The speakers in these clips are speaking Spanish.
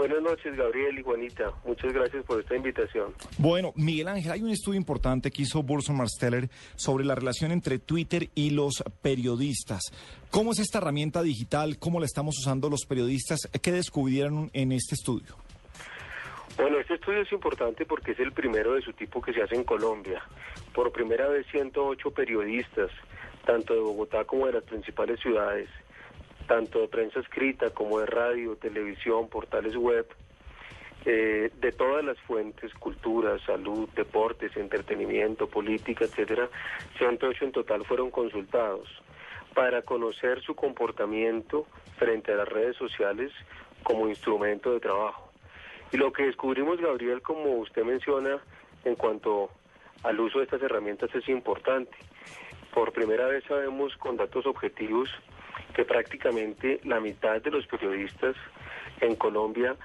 Buenas noches, Gabriel y Juanita. Muchas gracias por esta invitación. Bueno, Miguel Ángel, hay un estudio importante que hizo Burson Marsteller sobre la relación entre Twitter y los periodistas. ¿Cómo es esta herramienta digital? ¿Cómo la estamos usando los periodistas? ¿Qué descubrieron en este estudio? Bueno, este estudio es importante porque es el primero de su tipo que se hace en Colombia. Por primera vez 108 periodistas, tanto de Bogotá como de las principales ciudades, tanto de prensa escrita como de radio, televisión, portales web, eh, de todas las fuentes, cultura, salud, deportes, entretenimiento, política, etcétera, 108 en total fueron consultados para conocer su comportamiento frente a las redes sociales como instrumento de trabajo. Y lo que descubrimos, Gabriel, como usted menciona, en cuanto al uso de estas herramientas es importante. Por primera vez sabemos con datos objetivos que prácticamente la mitad de los periodistas en Colombia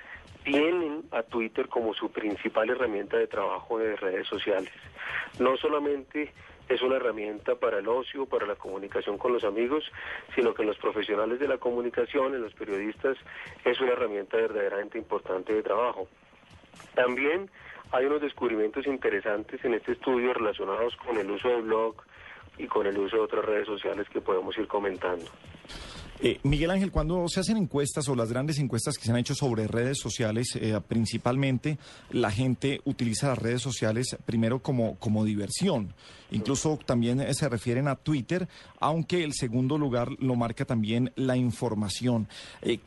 tienen a Twitter como su principal herramienta de trabajo de redes sociales. No solamente es una herramienta para el ocio, para la comunicación con los amigos, sino que en los profesionales de la comunicación, en los periodistas, es una herramienta verdaderamente importante de trabajo. También hay unos descubrimientos interesantes en este estudio relacionados con el uso del blog, y con el uso de otras redes sociales que podemos ir comentando. Eh, Miguel Ángel, cuando se hacen encuestas o las grandes encuestas que se han hecho sobre redes sociales, eh, principalmente la gente utiliza las redes sociales primero como, como diversión. Incluso también eh, se refieren a Twitter, aunque el segundo lugar lo marca también la información.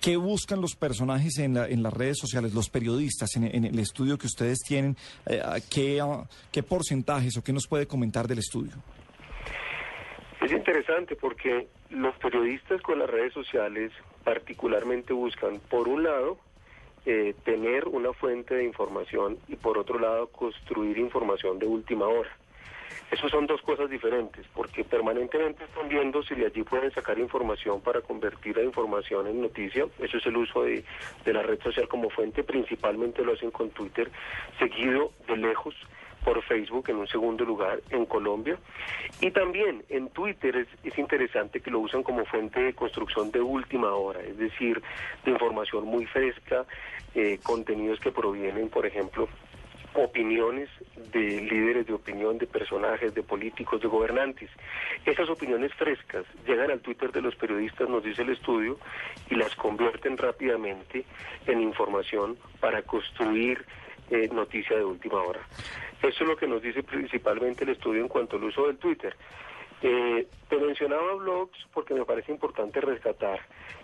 ¿Qué buscan los personajes en, en, las redes sociales, los periodistas, en, en el estudio que ustedes tienen? ¿qué, ¿Qué porcentajes o qué nos puede comentar del estudio? Es interesante porque los periodistas con las redes sociales particularmente buscan, por un lado, eh, tener una fuente de información y por otro lado, construir información de última hora. Esas son dos cosas diferentes, porque permanentemente están viendo si de allí pueden sacar información para convertir la información en noticia. Eso es el uso de, de la red social como fuente, principalmente lo hacen con Twitter, seguido de lejos por Facebook en un segundo lugar en Colombia. Y también en Twitter es, es, interesante que lo usan como fuente de construcción de última hora, es decir, de información muy fresca, eh, contenidos que provienen, por ejemplo, opiniones de líderes de opinión, de personajes, de políticos, de gobernantes. Esas opiniones frescas llegan al Twitter de los periodistas, nos dice el estudio, y las convierten rápidamente en información para construir eh, noticia de última hora. Eso es lo que nos dice principalmente el estudio en cuanto al uso del Twitter. Eh, te mencionaba blogs porque me parece importante rescatar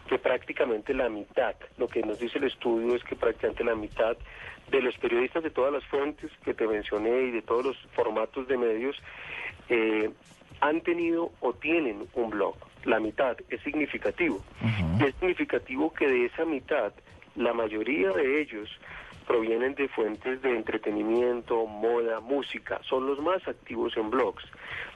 que prácticamente la mitad, lo que nos dice el estudio es que prácticamente la mitad de los periodistas de todas las fuentes que te mencioné y de todos los formatos de medios eh, han tenido o tienen un blog. La mitad es significativo. Es significativo que de esa mitad, la mayoría de ellos provienen de fuentes de entretenimiento, moda, música, son los más activos en blogs.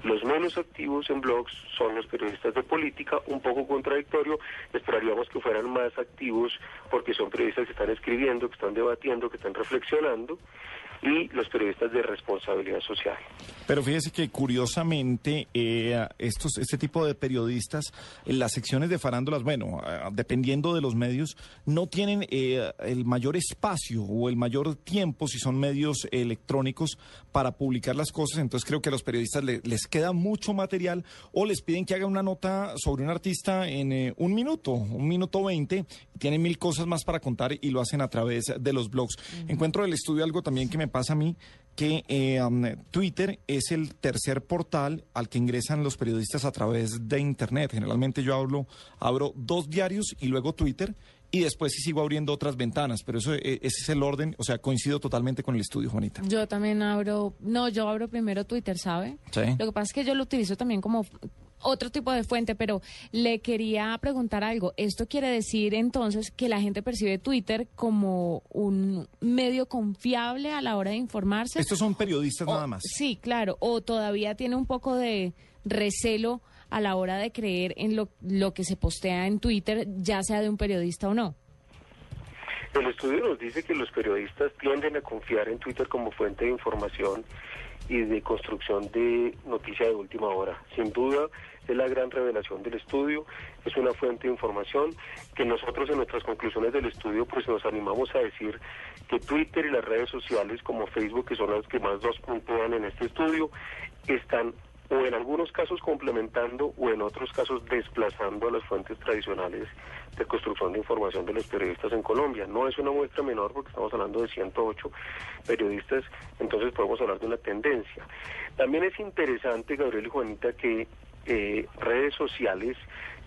Los menos activos en blogs son los periodistas de política, un poco contradictorio, esperaríamos que fueran más activos porque son periodistas que están escribiendo, que están debatiendo, que están reflexionando y los periodistas de responsabilidad social. Pero fíjese que curiosamente eh, estos, este tipo de periodistas en las secciones de farándulas, bueno, eh, dependiendo de los medios, no tienen eh, el mayor espacio o el mayor tiempo si son medios electrónicos para publicar las cosas. Entonces creo que a los periodistas les queda mucho material o les piden que hagan una nota sobre un artista en un minuto, un minuto veinte, tienen mil cosas más para contar y lo hacen a través de los blogs. Encuentro del estudio algo también que me pasa a mí que eh, Twitter es el tercer portal al que ingresan los periodistas a través de Internet. Generalmente yo hablo, abro dos diarios y luego Twitter y después sí sigo abriendo otras ventanas, pero eso eh, ese es el orden, o sea, coincido totalmente con el estudio, Juanita. Yo también abro, no, yo abro primero Twitter, ¿sabe? Sí. Lo que pasa es que yo lo utilizo también como otro tipo de fuente, pero le quería preguntar algo. ¿Esto quiere decir entonces que la gente percibe Twitter como un medio confiable a la hora de informarse? Estos son periodistas nada más. Sí, claro. O todavía tiene un poco de recelo a la hora de creer en lo, lo que se postea en Twitter, ya sea de un periodista o no. El estudio nos dice que los periodistas tienden a confiar en Twitter como fuente de información y de construcción de noticia de última hora. Sin duda es la gran revelación del estudio, es una fuente de información que nosotros en nuestras conclusiones del estudio pues nos animamos a decir que Twitter y las redes sociales como Facebook, que son las que más nos puntúan en este estudio, están o en algunos casos complementando o en otros casos desplazando a las fuentes tradicionales de construcción de información de los periodistas en Colombia. No es una muestra menor porque estamos hablando de 108 periodistas, entonces podemos hablar de una tendencia. También es interesante, Gabriel y Juanita, que eh, redes sociales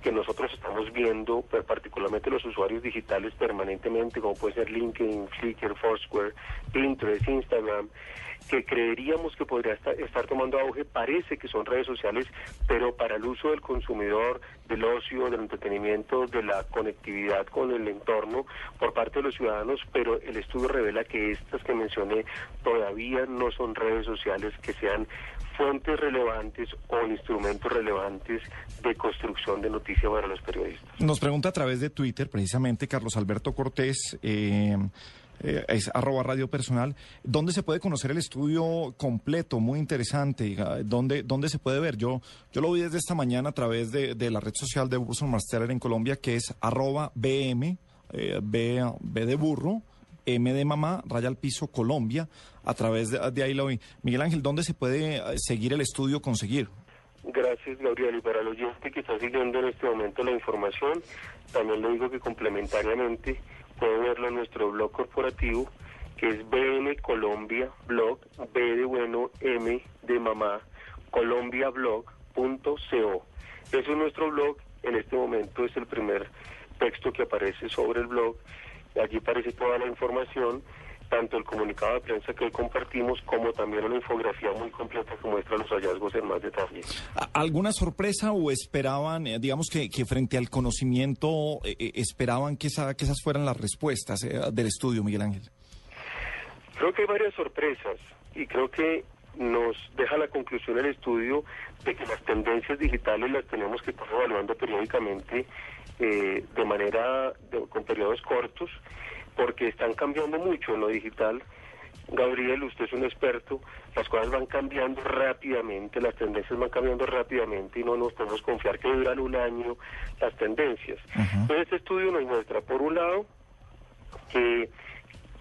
que nosotros estamos viendo, particularmente los usuarios digitales permanentemente, como puede ser LinkedIn, Flickr, Foursquare, Pinterest, Instagram, que creeríamos que podría estar, tomando auge, parece que son redes sociales, pero para el uso del consumidor, del ocio, del entretenimiento, de la conectividad con el entorno por parte de los ciudadanos, pero el estudio revela que estas que mencioné todavía no son redes sociales que sean fuentes relevantes o instrumentos relevantes de construcción de noticias para los periodistas. Nos pregunta a través de Twitter, precisamente Carlos Alberto Cortés, eh, eh, es arroba radio personal. ¿Dónde se puede conocer el estudio completo? Muy interesante. ¿Dónde, dónde se puede ver? Yo, yo lo vi desde esta mañana a través de, la red social de Burson Master en Colombia, que es arroba BM, eh, B, B de burro, M de mamá, raya al piso Colombia, a través de, de ahí lo vi. Miguel Ángel, ¿dónde se puede eh, seguir el estudio, conseguir? Gracias, Gabriel. Y para el oyente que está siguiendo en este momento la información, también le digo que complementariamente puede verlo en nuestro blog corporativo, que es BM Colombia Blog, B de bueno, M de mamá. Ese es nuestro blog, en este momento es el primer texto que aparece sobre el blog, allí aparece toda la información tanto el comunicado de prensa que hoy compartimos como también una infografía muy completa que muestra los hallazgos en más detalle. ¿Alguna sorpresa o esperaban, eh, digamos que, que, frente al conocimiento, eh, eh, esperaban que, esa, que esas fueran las respuestas del estudio, Miguel Ángel? Creo que hay varias sorpresas y creo que nos deja la conclusión el estudio de que las tendencias digitales las tenemos que estar evaluando periódicamente de manera con periodos cortos porque están cambiando mucho en lo digital. Gabriel, usted es un experto, las cosas van cambiando rápidamente, las tendencias van cambiando rápidamente y no nos podemos confiar que duran un año las tendencias. Entonces este estudio nos muestra, por un lado, que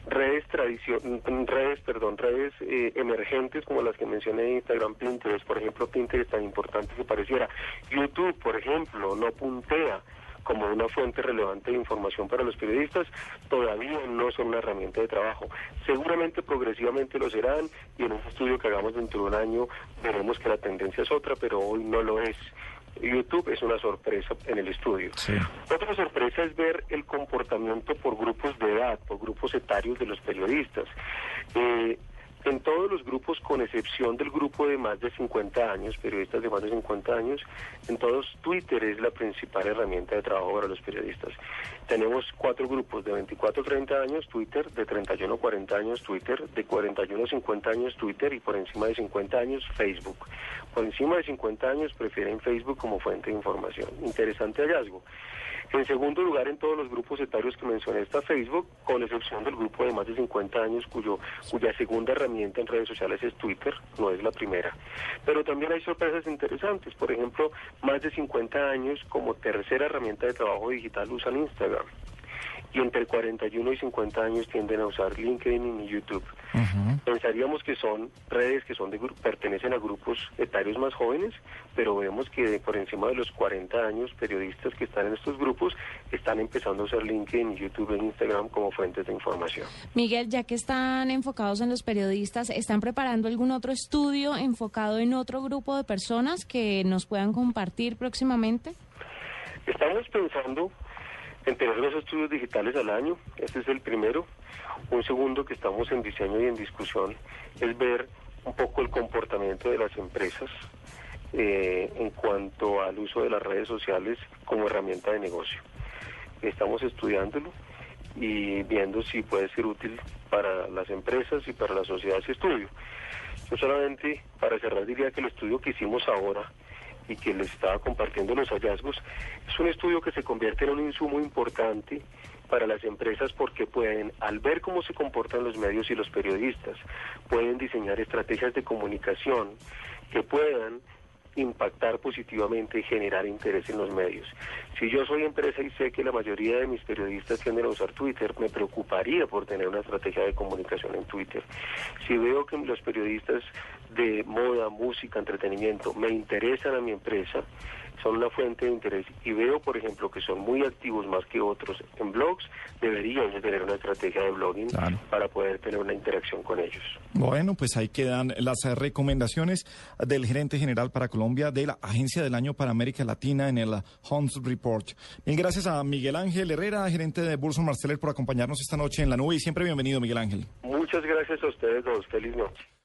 redes redes, perdón, redes eh, emergentes como las que mencioné Instagram, Pinterest, por ejemplo, Pinterest tan importante que pareciera. YouTube, por ejemplo, no puntea como una fuente relevante de información para los periodistas, todavía no son una herramienta de trabajo. Seguramente progresivamente lo serán y en un estudio que hagamos dentro de un año veremos que la tendencia es otra, pero hoy no lo es. YouTube es una sorpresa en el estudio. Otra sorpresa es ver el comportamiento por grupos de edad, por grupos etarios de los periodistas. Eh, en todos los grupos, con excepción del grupo de más de 50 años, periodistas de más de 50 años, en todos Twitter es la principal herramienta de trabajo para los periodistas. Tenemos cuatro grupos de 24 a 30 años Twitter, de 31 a 40 años Twitter, de 41 a 50 años Twitter y por encima de 50 años Facebook. Por encima de 50 años prefieren Facebook como fuente de información. Interesante hallazgo. En segundo lugar, en todos los grupos etarios que mencioné está Facebook, con excepción del grupo de más de 50 años cuyo, cuya segunda herramienta en redes sociales es Twitter, no es la primera. Pero también hay sorpresas interesantes. Por ejemplo, más de 50 años como tercera herramienta de trabajo digital usan Instagram y entre 41 y 50 años tienden a usar LinkedIn y YouTube. Pensaríamos que son redes que son de, pertenecen a grupos etarios más jóvenes, pero vemos que por encima de los 40 años periodistas que están en estos grupos están empezando a usar LinkedIn, YouTube e Instagram como fuentes de información. Miguel, ya que están enfocados en los periodistas, ¿están preparando algún otro estudio enfocado en otro grupo de personas que nos puedan compartir próximamente? Estamos pensando en tener dos estudios digitales al año. Este es el primero. Un segundo que estamos en diseño y en discusión es ver un poco el comportamiento de las empresas eh, en cuanto al uso de las redes sociales como herramienta de negocio. Estamos estudiándolo y viendo si puede ser útil para las empresas y para la sociedad ese estudio. Yo solamente, para cerrar, diría que el estudio que hicimos ahora y que les estaba compartiendo los hallazgos, es un estudio que se convierte en un insumo importante para las empresas porque pueden, al ver cómo se comportan los medios y los periodistas, pueden diseñar estrategias de comunicación que puedan impactar positivamente y generar interés en los medios. Si yo soy empresa y sé que la mayoría de mis periodistas tienden a usar Twitter, me preocuparía por tener una estrategia de comunicación en Twitter. Si veo que los periodistas de moda, música, entretenimiento me interesan a mi empresa, son una fuente de interés y veo, por ejemplo, que son muy activos más que otros en blogs, deberían tener una estrategia de blogging para poder tener una interacción con ellos. Bueno, pues ahí quedan las recomendaciones del gerente general para Colombia de la Agencia del Año para América Latina en el Homes Report. Bien, gracias a Miguel Ángel Herrera, gerente de Burson Marceller, por acompañarnos esta noche en la nube y siempre bienvenido, Miguel Ángel. Muchas gracias a ustedes dos. Feliz noche.